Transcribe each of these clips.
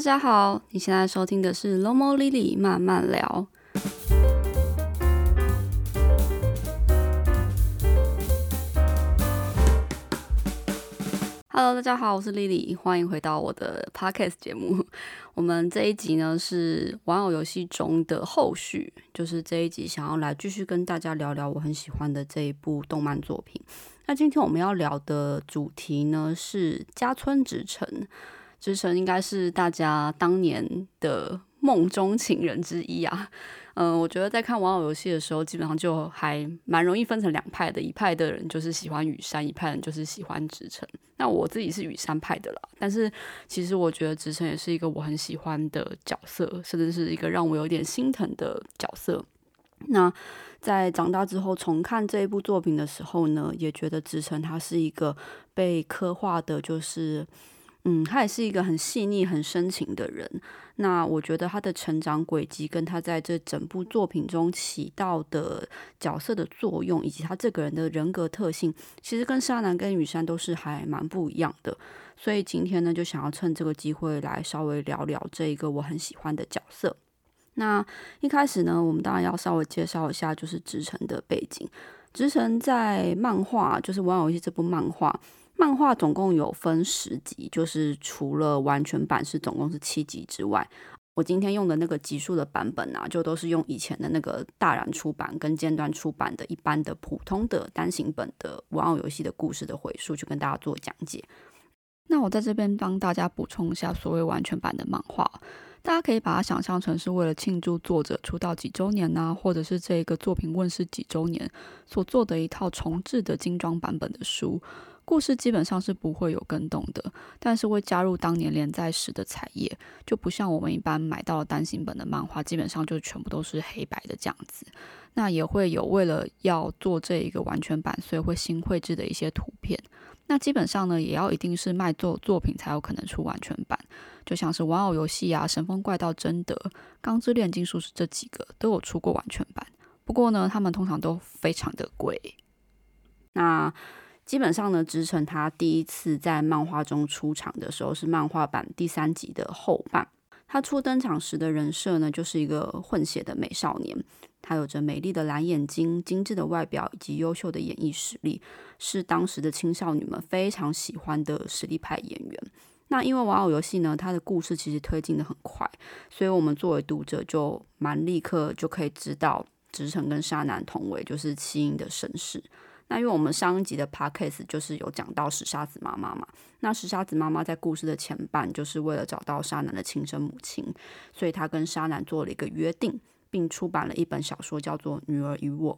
大家好，你现在收听的是《Lomo Lily 慢慢聊》。Hello，大家好，我是 Lily，欢迎回到我的 Podcast 节目。我们这一集呢是玩偶游戏中的后续，就是这一集想要来继续跟大家聊聊我很喜欢的这一部动漫作品。那今天我们要聊的主题呢是家村直城。直城应该是大家当年的梦中情人之一啊。嗯，我觉得在看玩偶游戏的时候，基本上就还蛮容易分成两派的，一派的人就是喜欢羽山，一派人就是喜欢直城。那我自己是羽山派的啦，但是其实我觉得直城也是一个我很喜欢的角色，甚至是一个让我有点心疼的角色。那在长大之后重看这一部作品的时候呢，也觉得直城他是一个被刻画的，就是。嗯，他也是一个很细腻、很深情的人。那我觉得他的成长轨迹，跟他在这整部作品中起到的角色的作用，以及他这个人的人格特性，其实跟沙男跟雨山都是还蛮不一样的。所以今天呢，就想要趁这个机会来稍微聊聊这一个我很喜欢的角色。那一开始呢，我们当然要稍微介绍一下，就是直城的背景。直城在漫画，就是《玩偶游戏》这部漫画。漫画总共有分十集，就是除了完全版是总共是七集之外，我今天用的那个集数的版本啊，就都是用以前的那个大然出版跟尖端出版的一般的普通的单行本的玩偶游戏的故事的回数，去跟大家做讲解。那我在这边帮大家补充一下，所谓完全版的漫画，大家可以把它想象成是为了庆祝作者出道几周年呐，或者是这个作品问世几周年所做的一套重制的精装版本的书。故事基本上是不会有更动的，但是会加入当年连载时的彩页，就不像我们一般买到单行本的漫画，基本上就全部都是黑白的这样子。那也会有为了要做这一个完全版，所以会新绘制的一些图片。那基本上呢，也要一定是卖作作品才有可能出完全版，就像是玩偶游戏啊、神风怪盗贞德、钢之炼金术士这几个都有出过完全版。不过呢，他们通常都非常的贵。那基本上呢，直城他第一次在漫画中出场的时候是漫画版第三集的后半。他初登场时的人设呢，就是一个混血的美少年。他有着美丽的蓝眼睛、精致的外表以及优秀的演绎实力，是当时的青少女们非常喜欢的实力派演员。那因为玩偶游戏呢，它的故事其实推进的很快，所以我们作为读者就蛮立刻就可以知道直城跟沙男同为就是七英的身世。那因为我们上一集的 podcast 就是有讲到石沙子妈妈嘛，那石沙子妈妈在故事的前半就是为了找到沙男的亲生母亲，所以她跟沙男做了一个约定，并出版了一本小说叫做《女儿与我》。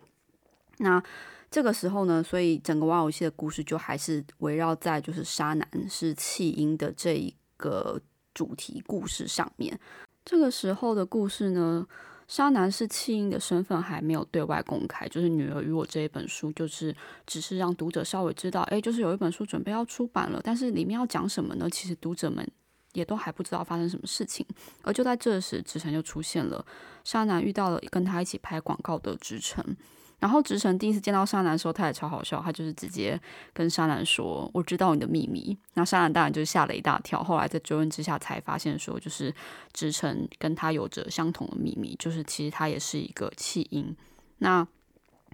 那这个时候呢，所以整个玩偶戏的故事就还是围绕在就是沙男是弃婴的这一个主题故事上面。这个时候的故事呢。沙男是弃婴的身份还没有对外公开，就是《女儿与我》这一本书，就是只是让读者稍微知道，哎，就是有一本书准备要出版了，但是里面要讲什么呢？其实读者们也都还不知道发生什么事情。而就在这时，直城就出现了，沙男遇到了跟他一起拍广告的职城。然后直城第一次见到沙男的时候，他也超好笑，他就是直接跟沙男说：“我知道你的秘密。”那沙男当然就吓了一大跳。后来在追问之下，才发现说，就是直城跟他有着相同的秘密，就是其实他也是一个弃婴。那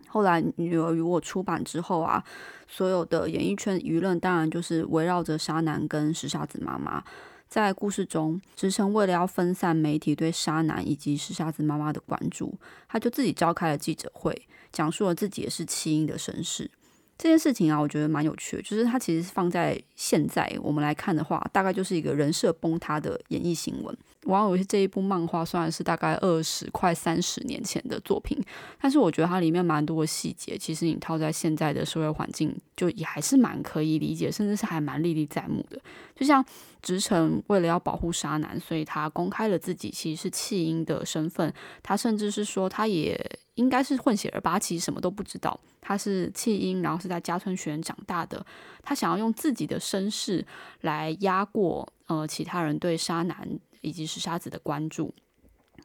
后来《女儿与我》出版之后啊，所有的演艺圈舆论当然就是围绕着沙男跟石沙子妈妈。在故事中，直城为了要分散媒体对沙男以及石沙子妈妈的关注，他就自己召开了记者会。讲述了自己也是弃婴的身世这件事情啊，我觉得蛮有趣的。就是它其实放在现在我们来看的话，大概就是一个人设崩塌的演艺新闻。玩偶游戏这一部漫画虽然是大概二十快三十年前的作品，但是我觉得它里面蛮多的细节，其实你套在现在的社会环境，就也还是蛮可以理解，甚至是还蛮历历在目的。就像直城为了要保护沙男，所以他公开了自己其实是弃婴的身份，他甚至是说他也。应该是混血儿吧，其实什么都不知道。他是弃婴，然后是在家村学院长大的。他想要用自己的身世来压过呃其他人对沙男以及石沙子的关注。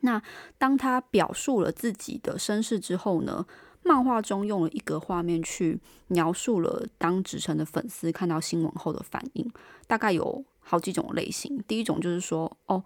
那当他表述了自己的身世之后呢，漫画中用了一格画面去描述了当直城的粉丝看到新闻后的反应，大概有好几种类型。第一种就是说，哦。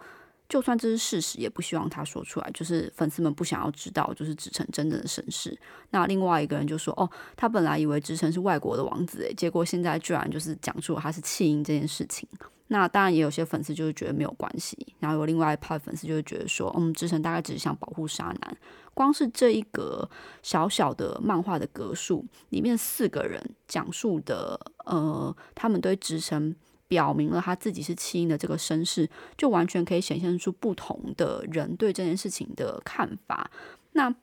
就算这是事实，也不希望他说出来。就是粉丝们不想要知道，就是直城真正的身世。那另外一个人就说：“哦，他本来以为直城是外国的王子，诶，结果现在居然就是讲出了他是弃婴这件事情。”那当然也有些粉丝就是觉得没有关系。然后有另外一派粉丝就是觉得说：“嗯，直城大概只是想保护沙男。光是这一个小小的漫画的格数里面，四个人讲述的，呃，他们对直城。”表明了他自己是弃婴的这个身世，就完全可以显现出不同的人对这件事情的看法。那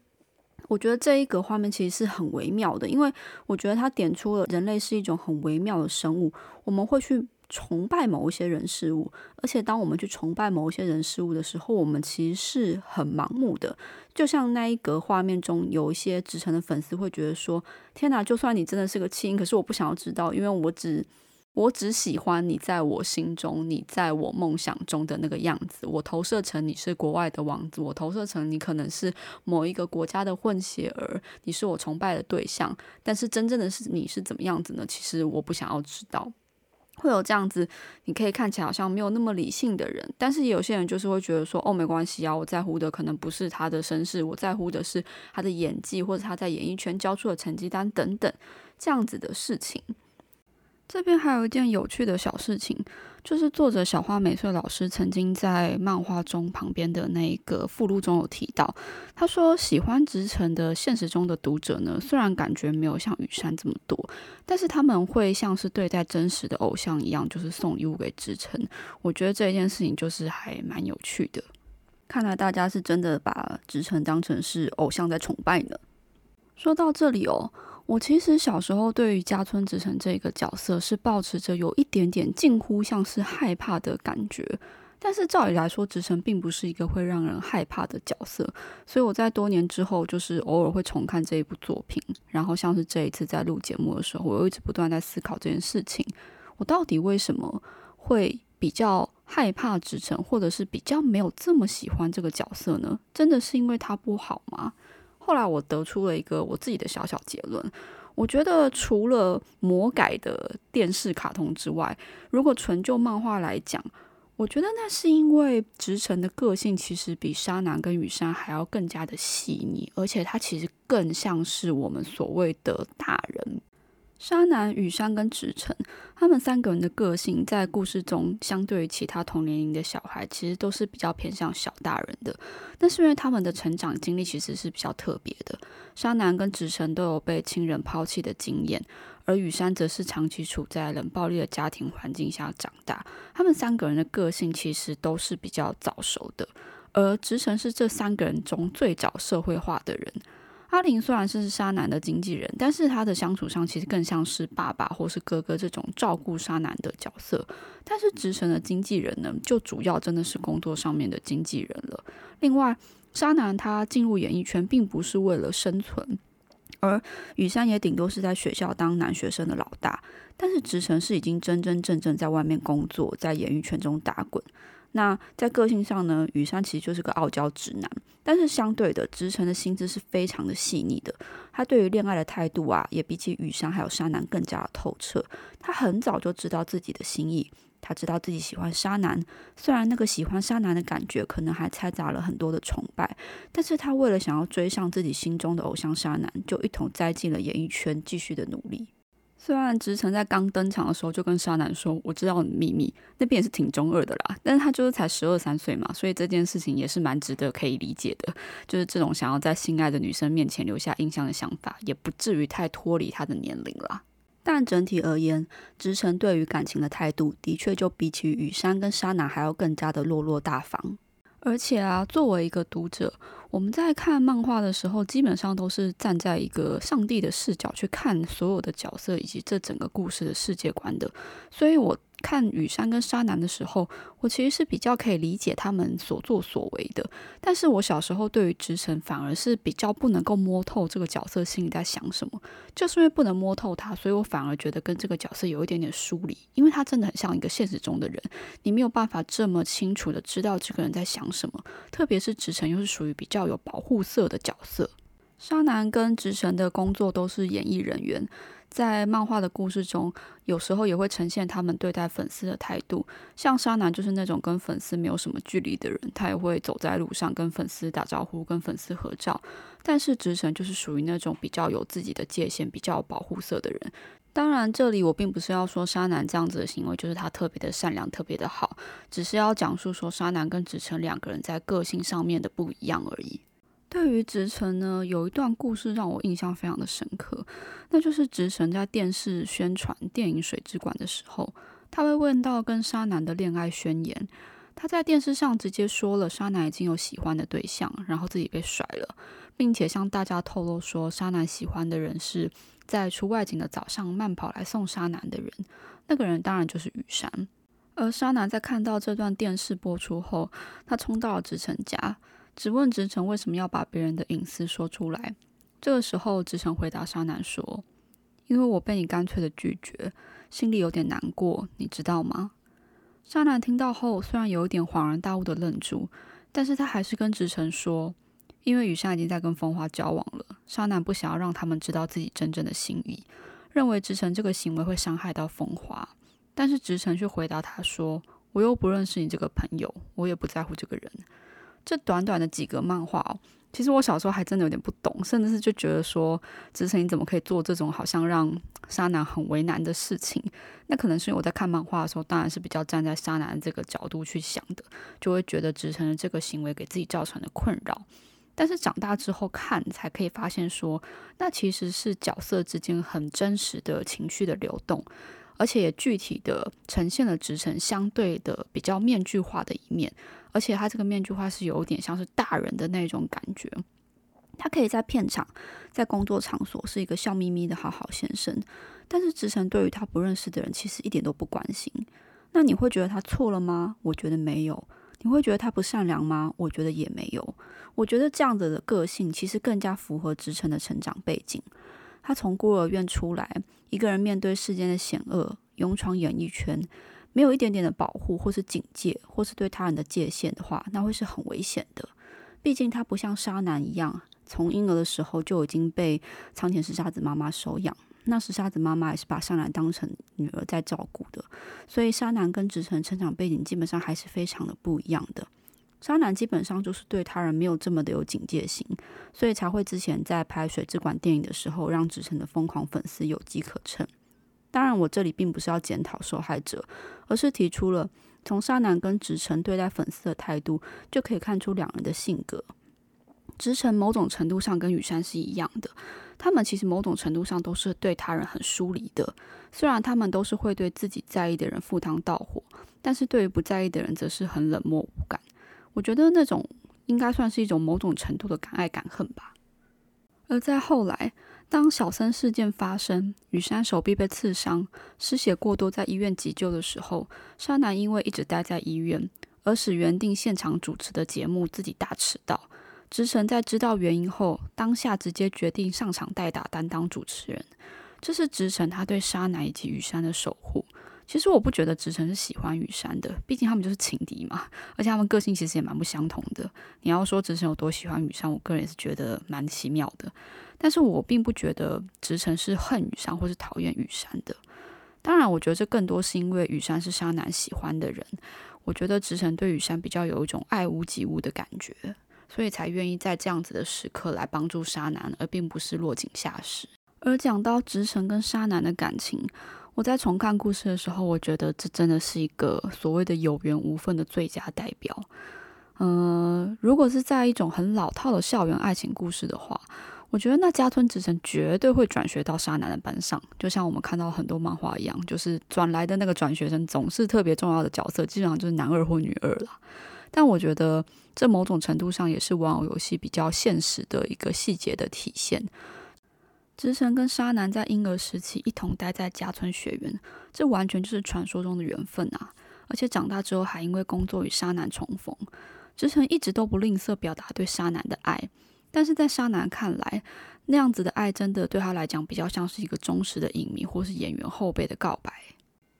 我觉得这一个画面其实是很微妙的，因为我觉得他点出了人类是一种很微妙的生物，我们会去崇拜某一些人事物，而且当我们去崇拜某一些人事物的时候，我们其实是很盲目的。就像那一格画面中有一些直城的粉丝会觉得说：“天哪，就算你真的是个弃婴，可是我不想要知道，因为我只……”我只喜欢你在我心中，你在我梦想中的那个样子。我投射成你是国外的王子，我投射成你可能是某一个国家的混血儿，你是我崇拜的对象。但是真正的是你是怎么样子呢？其实我不想要知道。会有这样子，你可以看起来好像没有那么理性的人，但是有些人就是会觉得说，哦，没关系啊，我在乎的可能不是他的身世，我在乎的是他的演技或者他在演艺圈交出的成绩单等等这样子的事情。这边还有一件有趣的小事情，就是作者小花美穗老师曾经在漫画中旁边的那一个附录中有提到，他说喜欢直城的现实中的读者呢，虽然感觉没有像雨山这么多，但是他们会像是对待真实的偶像一样，就是送礼物给直城。我觉得这一件事情就是还蛮有趣的。看来大家是真的把直城当成是偶像在崇拜呢。说到这里哦。我其实小时候对于家村直成这个角色是保持着有一点点近乎像是害怕的感觉，但是照理来说，直成并不是一个会让人害怕的角色，所以我在多年之后就是偶尔会重看这一部作品，然后像是这一次在录节目的时候，我又一直不断在思考这件事情：我到底为什么会比较害怕直成，或者是比较没有这么喜欢这个角色呢？真的是因为他不好吗？后来我得出了一个我自己的小小结论，我觉得除了魔改的电视卡通之外，如果纯就漫画来讲，我觉得那是因为直城的个性其实比沙男跟雨山还要更加的细腻，而且他其实更像是我们所谓的大人。沙男、雨山跟直城，他们三个人的个性在故事中，相对于其他同年龄的小孩，其实都是比较偏向小大人的。但是因为他们的成长经历其实是比较特别的，沙男跟直城都有被亲人抛弃的经验，而雨山则是长期处在冷暴力的家庭环境下长大。他们三个人的个性其实都是比较早熟的，而直城是这三个人中最早社会化的人。阿林虽然是沙男的经纪人，但是他的相处上其实更像是爸爸或是哥哥这种照顾沙男的角色。但是直城的经纪人呢，就主要真的是工作上面的经纪人了。另外，沙男他进入演艺圈并不是为了生存，而雨山也顶多是在学校当男学生的老大。但是直城是已经真真正正在外面工作，在演艺圈中打滚。那在个性上呢，雨山其实就是个傲娇直男，但是相对的，直城的心智是非常的细腻的。他对于恋爱的态度啊，也比起雨山还有沙男更加的透彻。他很早就知道自己的心意，他知道自己喜欢沙男，虽然那个喜欢沙男的感觉可能还掺杂了很多的崇拜，但是他为了想要追上自己心中的偶像沙男，就一同栽进了演艺圈，继续的努力。虽然直城在刚登场的时候就跟沙男说：“我知道你的秘密。”那边也是挺中二的啦，但是他就是才十二三岁嘛，所以这件事情也是蛮值得可以理解的。就是这种想要在心爱的女生面前留下印象的想法，也不至于太脱离他的年龄啦。但整体而言，直城对于感情的态度，的确就比起雨山跟沙男还要更加的落落大方。而且啊，作为一个读者，我们在看漫画的时候，基本上都是站在一个上帝的视角去看所有的角色以及这整个故事的世界观的，所以我。看雨山跟沙男的时候，我其实是比较可以理解他们所作所为的。但是我小时候对于直城反而是比较不能够摸透这个角色心里在想什么，就是因为不能摸透他，所以我反而觉得跟这个角色有一点点疏离，因为他真的很像一个现实中的人，你没有办法这么清楚的知道这个人在想什么。特别是直城又是属于比较有保护色的角色。沙男跟直城的工作都是演艺人员。在漫画的故事中，有时候也会呈现他们对待粉丝的态度。像沙男就是那种跟粉丝没有什么距离的人，他也会走在路上跟粉丝打招呼、跟粉丝合照。但是直神就是属于那种比较有自己的界限、比较保护色的人。当然，这里我并不是要说沙男这样子的行为就是他特别的善良、特别的好，只是要讲述说沙男跟直城两个人在个性上面的不一样而已。对于直城呢，有一段故事让我印象非常的深刻，那就是直城在电视宣传电影《水之馆》的时候，他会问到跟沙男的恋爱宣言。他在电视上直接说了沙男已经有喜欢的对象，然后自己被甩了，并且向大家透露说沙男喜欢的人是在出外景的早上慢跑来送沙男的人，那个人当然就是雨山。而沙男在看到这段电视播出后，他冲到了直城家。只问直城为什么要把别人的隐私说出来？这个时候，直城回答沙男说：“因为我被你干脆的拒绝，心里有点难过，你知道吗？”沙男听到后，虽然有一点恍然大悟的愣住，但是他还是跟直城说：“因为雨山已经在跟风花交往了，沙男不想要让他们知道自己真正的心意，认为直城这个行为会伤害到风花。但是直城却回答他说：‘我又不认识你这个朋友，我也不在乎这个人。’”这短短的几个漫画哦，其实我小时候还真的有点不懂，甚至是就觉得说，直成你怎么可以做这种好像让沙男很为难的事情？那可能是因为我在看漫画的时候，当然是比较站在沙男这个角度去想的，就会觉得直成的这个行为给自己造成的困扰。但是长大之后看，才可以发现说，那其实是角色之间很真实的情绪的流动，而且也具体的呈现了直成相对的比较面具化的一面。而且他这个面具化是有点像是大人的那种感觉，他可以在片场、在工作场所是一个笑眯眯的好好先生，但是直城对于他不认识的人其实一点都不关心。那你会觉得他错了吗？我觉得没有。你会觉得他不善良吗？我觉得也没有。我觉得这样子的个性其实更加符合直城的成长背景。他从孤儿院出来，一个人面对世间的险恶，勇闯演艺圈。没有一点点的保护，或是警戒，或是对他人的界限的话，那会是很危险的。毕竟他不像沙男一样，从婴儿的时候就已经被仓田石沙子妈妈收养。那时沙子妈妈也是把沙男当成女儿在照顾的。所以沙男跟直城成长背景基本上还是非常的不一样的。沙男基本上就是对他人没有这么的有警戒心，所以才会之前在拍水之馆电影的时候，让直城的疯狂粉丝有机可乘。当然，我这里并不是要检讨受害者，而是提出了从沙男跟直城对待粉丝的态度，就可以看出两人的性格。直城某种程度上跟雨山是一样的，他们其实某种程度上都是对他人很疏离的。虽然他们都是会对自己在意的人赴汤蹈火，但是对于不在意的人，则是很冷漠无感。我觉得那种应该算是一种某种程度的敢爱敢恨吧。而在后来。当小三事件发生，雨山手臂被刺伤，失血过多，在医院急救的时候，沙男因为一直待在医院，而使原定现场主持的节目自己大迟到。直成在知道原因后，当下直接决定上场代打，担当主持人。这是直成他对沙男以及雨山的守护。其实我不觉得直成是喜欢雨山的，毕竟他们就是情敌嘛，而且他们个性其实也蛮不相同的。你要说直成有多喜欢雨山，我个人也是觉得蛮奇妙的。但是我并不觉得直城是恨雨山或是讨厌雨山的。当然，我觉得这更多是因为雨山是沙男喜欢的人。我觉得直城对雨山比较有一种爱屋及乌的感觉，所以才愿意在这样子的时刻来帮助沙男，而并不是落井下石。而讲到直城跟沙男的感情，我在重看故事的时候，我觉得这真的是一个所谓的有缘无分的最佳代表。嗯，如果是在一种很老套的校园爱情故事的话。我觉得那家村直城绝对会转学到沙男的班上，就像我们看到很多漫画一样，就是转来的那个转学生总是特别重要的角色，基本上就是男二或女二啦。但我觉得这某种程度上也是玩偶游戏比较现实的一个细节的体现。直城跟沙男在婴儿时期一同待在家村学园，这完全就是传说中的缘分啊！而且长大之后还因为工作与沙男重逢，直城一直都不吝啬表达对沙男的爱。但是在沙男看来，那样子的爱真的对他来讲比较像是一个忠实的影迷或是演员后辈的告白。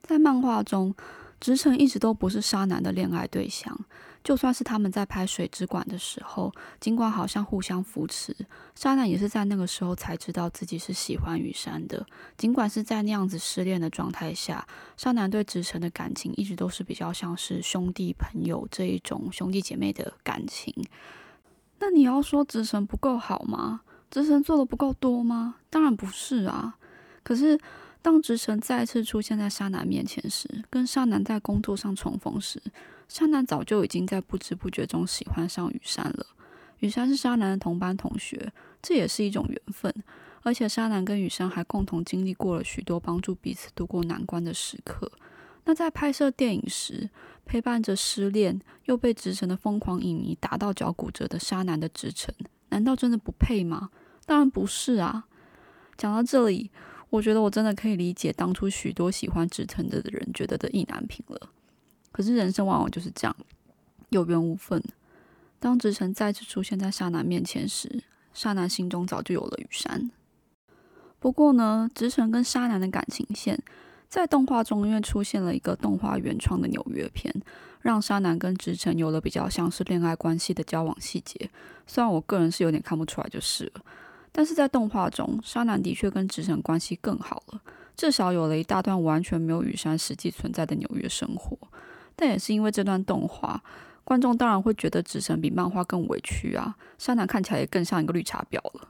在漫画中，直城一直都不是沙男的恋爱对象。就算是他们在拍《水之馆》的时候，尽管好像互相扶持，沙男也是在那个时候才知道自己是喜欢雨山的。尽管是在那样子失恋的状态下，沙男对直城的感情一直都是比较像是兄弟朋友这一种兄弟姐妹的感情。那你要说直神不够好吗？直神做的不够多吗？当然不是啊。可是当直神再次出现在沙男面前时，跟沙男在工作上重逢时，沙男早就已经在不知不觉中喜欢上雨山了。雨山是沙男的同班同学，这也是一种缘分。而且沙男跟雨山还共同经历过了许多帮助彼此度过难关的时刻。那在拍摄电影时，陪伴着失恋又被直城的疯狂影迷打到脚骨折的沙男的直城，难道真的不配吗？当然不是啊！讲到这里，我觉得我真的可以理解当初许多喜欢直城的人觉得的意难平了。可是人生往往就是这样，有缘无分。当直城再次出现在沙男面前时，沙男心中早就有了雨山。不过呢，直城跟沙男的感情线在动画中因为出现了一个动画原创的纽约篇，让沙男跟直城有了比较像是恋爱关系的交往细节。虽然我个人是有点看不出来就是了，但是在动画中，沙男的确跟直城关系更好了，至少有了一大段完全没有雨山实际存在的纽约生活。但也是因为这段动画，观众当然会觉得直城比漫画更委屈啊。沙南看起来也更像一个绿茶婊了。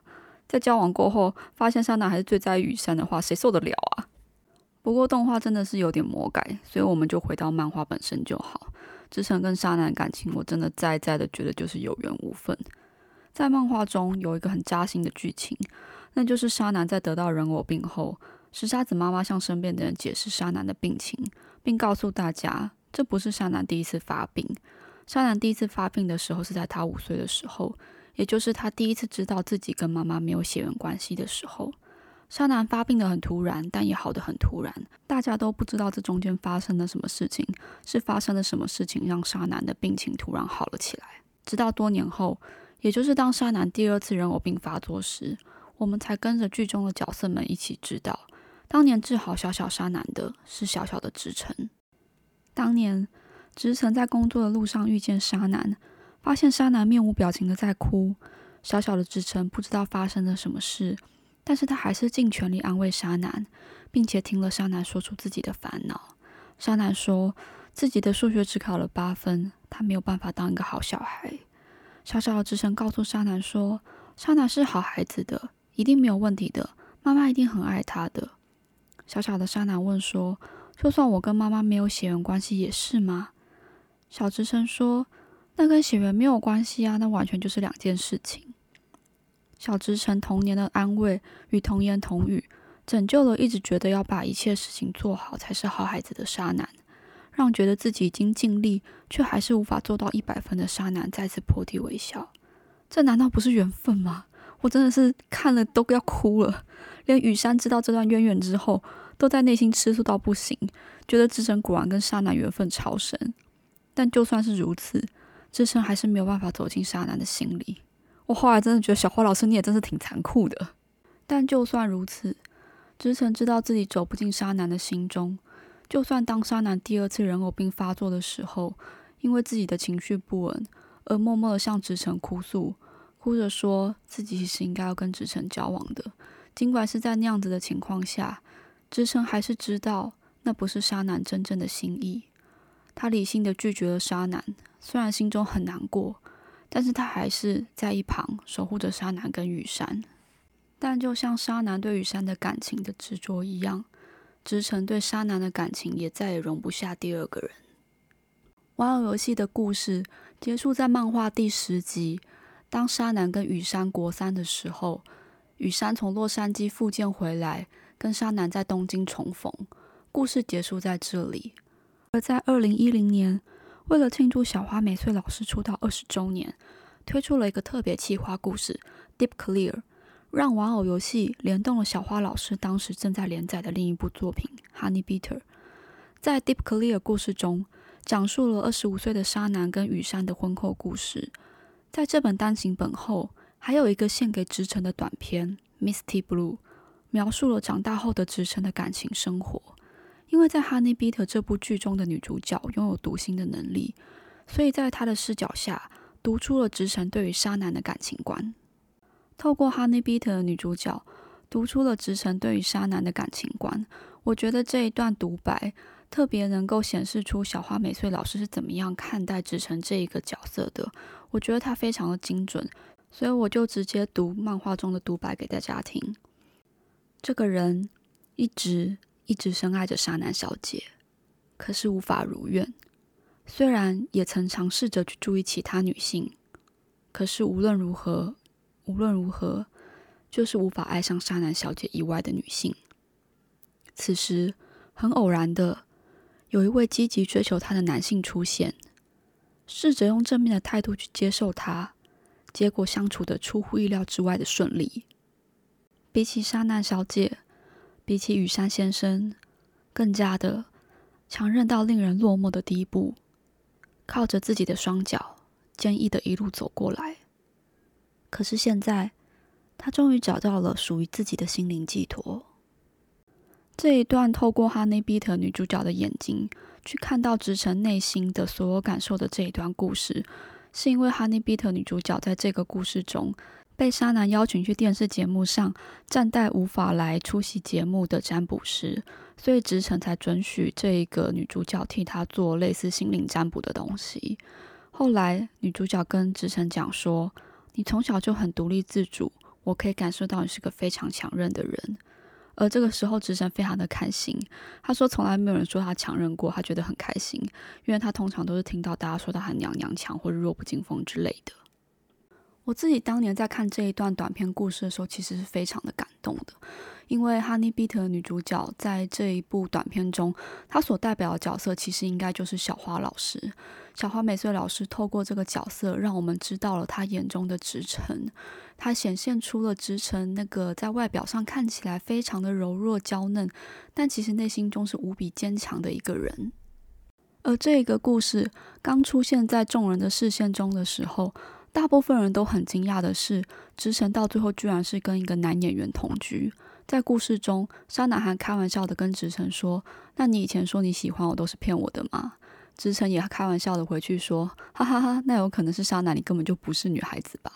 在交往过后，发现沙南还是最在意雨山的话，谁受得了啊？不过动画真的是有点魔改，所以我们就回到漫画本身就好。志城跟沙男感情，我真的在在的觉得就是有缘无分。在漫画中有一个很扎心的剧情，那就是沙男在得到人偶病后，石沙子妈妈向身边的人解释沙男的病情，并告诉大家。这不是沙男第一次发病。沙男第一次发病的时候是在他五岁的时候，也就是他第一次知道自己跟妈妈没有血缘关系的时候。沙男发病的很突然，但也好的很突然。大家都不知道这中间发生了什么事情，是发生了什么事情让沙男的病情突然好了起来。直到多年后，也就是当沙男第二次人偶病发作时，我们才跟着剧中的角色们一起知道，当年治好小小沙男的是小小的直城。当年，直城在工作的路上遇见沙男，发现沙男面无表情的在哭。小小的直城不知道发生了什么事，但是他还是尽全力安慰沙男，并且听了沙男说出自己的烦恼。沙男说自己的数学只考了八分，他没有办法当一个好小孩。小小的直城告诉沙男说，沙男是好孩子的，一定没有问题的，妈妈一定很爱他的。小小的沙男问说。就算我跟妈妈没有血缘关系，也是吗？小直城说：“那跟血缘没有关系啊，那完全就是两件事情。”小直城童年的安慰与童言童语，拯救了一直觉得要把一切事情做好才是好孩子的沙男，让觉得自己已经尽力却还是无法做到一百分的沙男再次破涕为笑。这难道不是缘分吗？我真的是看了都要哭了。连雨山知道这段渊源之后。都在内心吃醋到不行，觉得志成果然跟沙男缘分超深。但就算是如此，志成还是没有办法走进沙男的心里。我后来真的觉得小花老师你也真是挺残酷的。但就算如此，志成知道自己走不进沙男的心中。就算当沙男第二次人偶病发作的时候，因为自己的情绪不稳而默默的向直城哭诉，哭着说自己其实应该要跟直城交往的。尽管是在那样子的情况下。直城还是知道那不是沙男真正的心意，他理性的拒绝了沙男，虽然心中很难过，但是他还是在一旁守护着沙男跟雨山。但就像沙男对雨山的感情的执着一样，直城对沙男的感情也再也容不下第二个人。玩偶游戏的故事结束在漫画第十集，当沙男跟雨山国三的时候，雨山从洛杉矶复健回来。跟沙男在东京重逢，故事结束在这里。而在二零一零年，为了庆祝小花美穗老师出道二十周年，推出了一个特别企划故事《Deep Clear》，让玩偶游戏联动了小花老师当时正在连载的另一部作品《Honey Bitter》。在《Deep Clear》故事中，讲述了二十五岁的沙男跟雨山的婚后故事。在这本单行本后，还有一个献给直城的短片《Misty Blue》。描述了长大后的直城的感情生活，因为在《哈尼比特》这部剧中的女主角拥有读心的能力，所以在她的视角下读出了直城对于沙男的感情观。透过《哈尼比特》的女主角读出了直城对于沙男的感情观，我觉得这一段独白特别能够显示出小花美穗老师是怎么样看待直城这一个角色的。我觉得他非常的精准，所以我就直接读漫画中的独白给大家听。这个人一直一直深爱着沙男小姐，可是无法如愿。虽然也曾尝试着去注意其他女性，可是无论如何。无论如何，就是无法爱上沙男小姐以外的女性。此时，很偶然的，有一位积极追求她的男性出现，试着用正面的态度去接受她，结果相处的出乎意料之外的顺利。比起沙男小姐，比起羽山先生，更加的强韧到令人落寞的地步，靠着自己的双脚，坚毅的一路走过来。可是现在，他终于找到了属于自己的心灵寄托。这一段透过 Honey Beat 女主角的眼睛去看到直城内心的所有感受的这一段故事，是因为 Honey Beat 女主角在这个故事中被沙男邀请去电视节目上暂代无法来出席节目的占卜师，所以直城才准许这一个女主角替他做类似心灵占卜的东西。后来女主角跟直城讲说。你从小就很独立自主，我可以感受到你是个非常强韧的人。而这个时候，直城非常的开心。他说，从来没有人说他强韧过，他觉得很开心，因为他通常都是听到大家说他很娘娘腔或者弱不禁风之类的。我自己当年在看这一段短片故事的时候，其实是非常的感动的。因为《Honey Beat》的女主角在这一部短片中，她所代表的角色其实应该就是小花老师。小花美穗老师透过这个角色，让我们知道了她眼中的直城，她显现出了直城那个在外表上看起来非常的柔弱娇嫩，但其实内心中是无比坚强的一个人。而这个故事刚出现在众人的视线中的时候，大部分人都很惊讶的是，直城到最后居然是跟一个男演员同居。在故事中，沙男还开玩笑的跟直城说：“那你以前说你喜欢我都是骗我的吗？”直城也开玩笑的回去说：“哈哈哈，那有可能是沙男，你根本就不是女孩子吧？”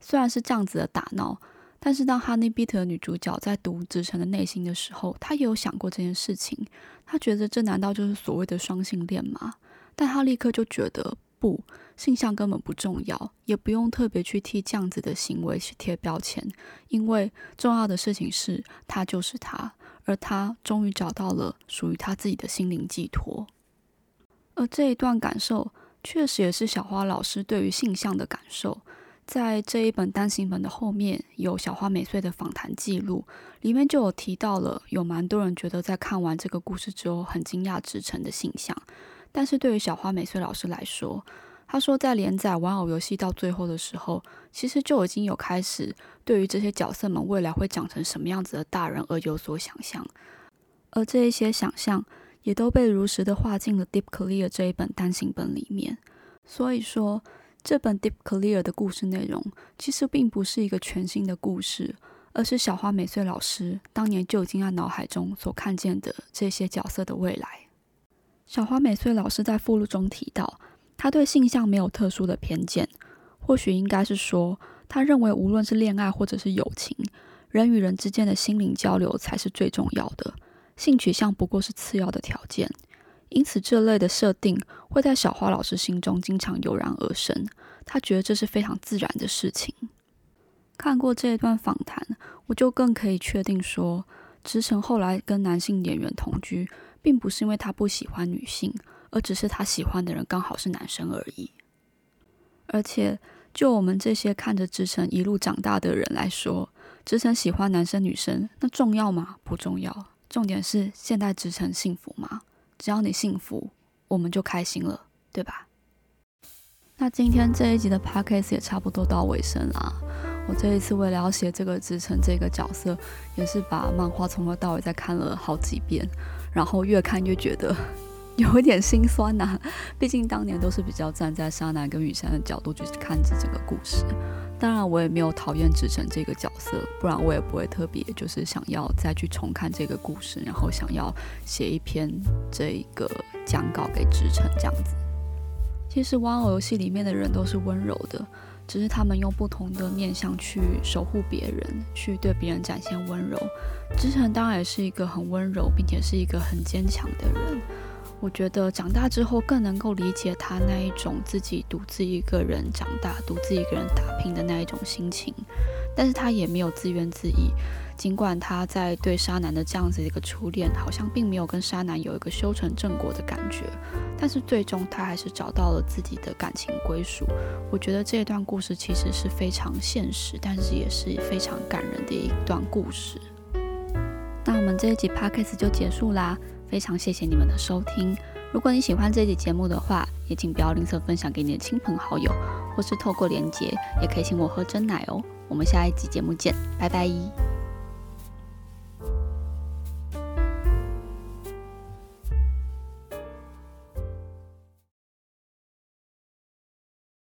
虽然是这样子的打闹，但是当 Honey Beat 的女主角在读直城的内心的时候，她也有想过这件事情。她觉得这难道就是所谓的双性恋吗？但她立刻就觉得不。性向根本不重要，也不用特别去替这样子的行为去贴标签，因为重要的事情是他就是他，而他终于找到了属于他自己的心灵寄托。而这一段感受，确实也是小花老师对于性向的感受。在这一本单行本的后面，有小花美穗的访谈记录，里面就有提到了，有蛮多人觉得在看完这个故事之后，很惊讶直成的性向，但是对于小花美穗老师来说，他说，在连载玩偶游戏到最后的时候，其实就已经有开始对于这些角色们未来会长成什么样子的大人而有所想象，而这一些想象也都被如实的画进了《Deep Clear》这一本单行本里面。所以说，这本《Deep Clear》的故事内容其实并不是一个全新的故事，而是小花美穗老师当年就已经在脑海中所看见的这些角色的未来。小花美穗老师在附录中提到。他对性向没有特殊的偏见，或许应该是说，他认为无论是恋爱或者是友情，人与人之间的心灵交流才是最重要的，性取向不过是次要的条件。因此，这类的设定会在小花老师心中经常油然而生。他觉得这是非常自然的事情。看过这一段访谈，我就更可以确定说，直城后来跟男性演员同居，并不是因为他不喜欢女性。而只是他喜欢的人刚好是男生而已。而且，就我们这些看着直城一路长大的人来说，直城喜欢男生女生，那重要吗？不重要。重点是现在直城幸福吗？只要你幸福，我们就开心了，对吧？那今天这一集的 podcast 也差不多到尾声啦。我这一次为了要写这个直城这个角色，也是把漫画从头到尾再看了好几遍，然后越看越觉得。有一点心酸呐，毕竟当年都是比较站在沙男跟雨山的角度去看这整个故事，当然，我也没有讨厌直城这个角色，不然我也不会特别就是想要再去重看这个故事，然后想要写一篇这个讲稿给直城这样子。其实玩偶游戏里面的人都是温柔的，只是他们用不同的面相去守护别人，去对别人展现温柔。直城当然也是一个很温柔，并且是一个很坚强的人。我觉得长大之后更能够理解他那一种自己独自一个人长大、独自一个人打拼的那一种心情，但是他也没有自怨自艾。尽管他在对沙男的这样子一个初恋，好像并没有跟沙男有一个修成正果的感觉，但是最终他还是找到了自己的感情归属。我觉得这一段故事其实是非常现实，但是也是非常感人的一段故事。那我们这一集 podcast 就结束啦。非常谢谢你们的收听。如果你喜欢这期节目的话，也请不要吝啬分享给你的亲朋好友，或是透过连结，也可以请我喝真奶哦。我们下一集节目见，拜拜。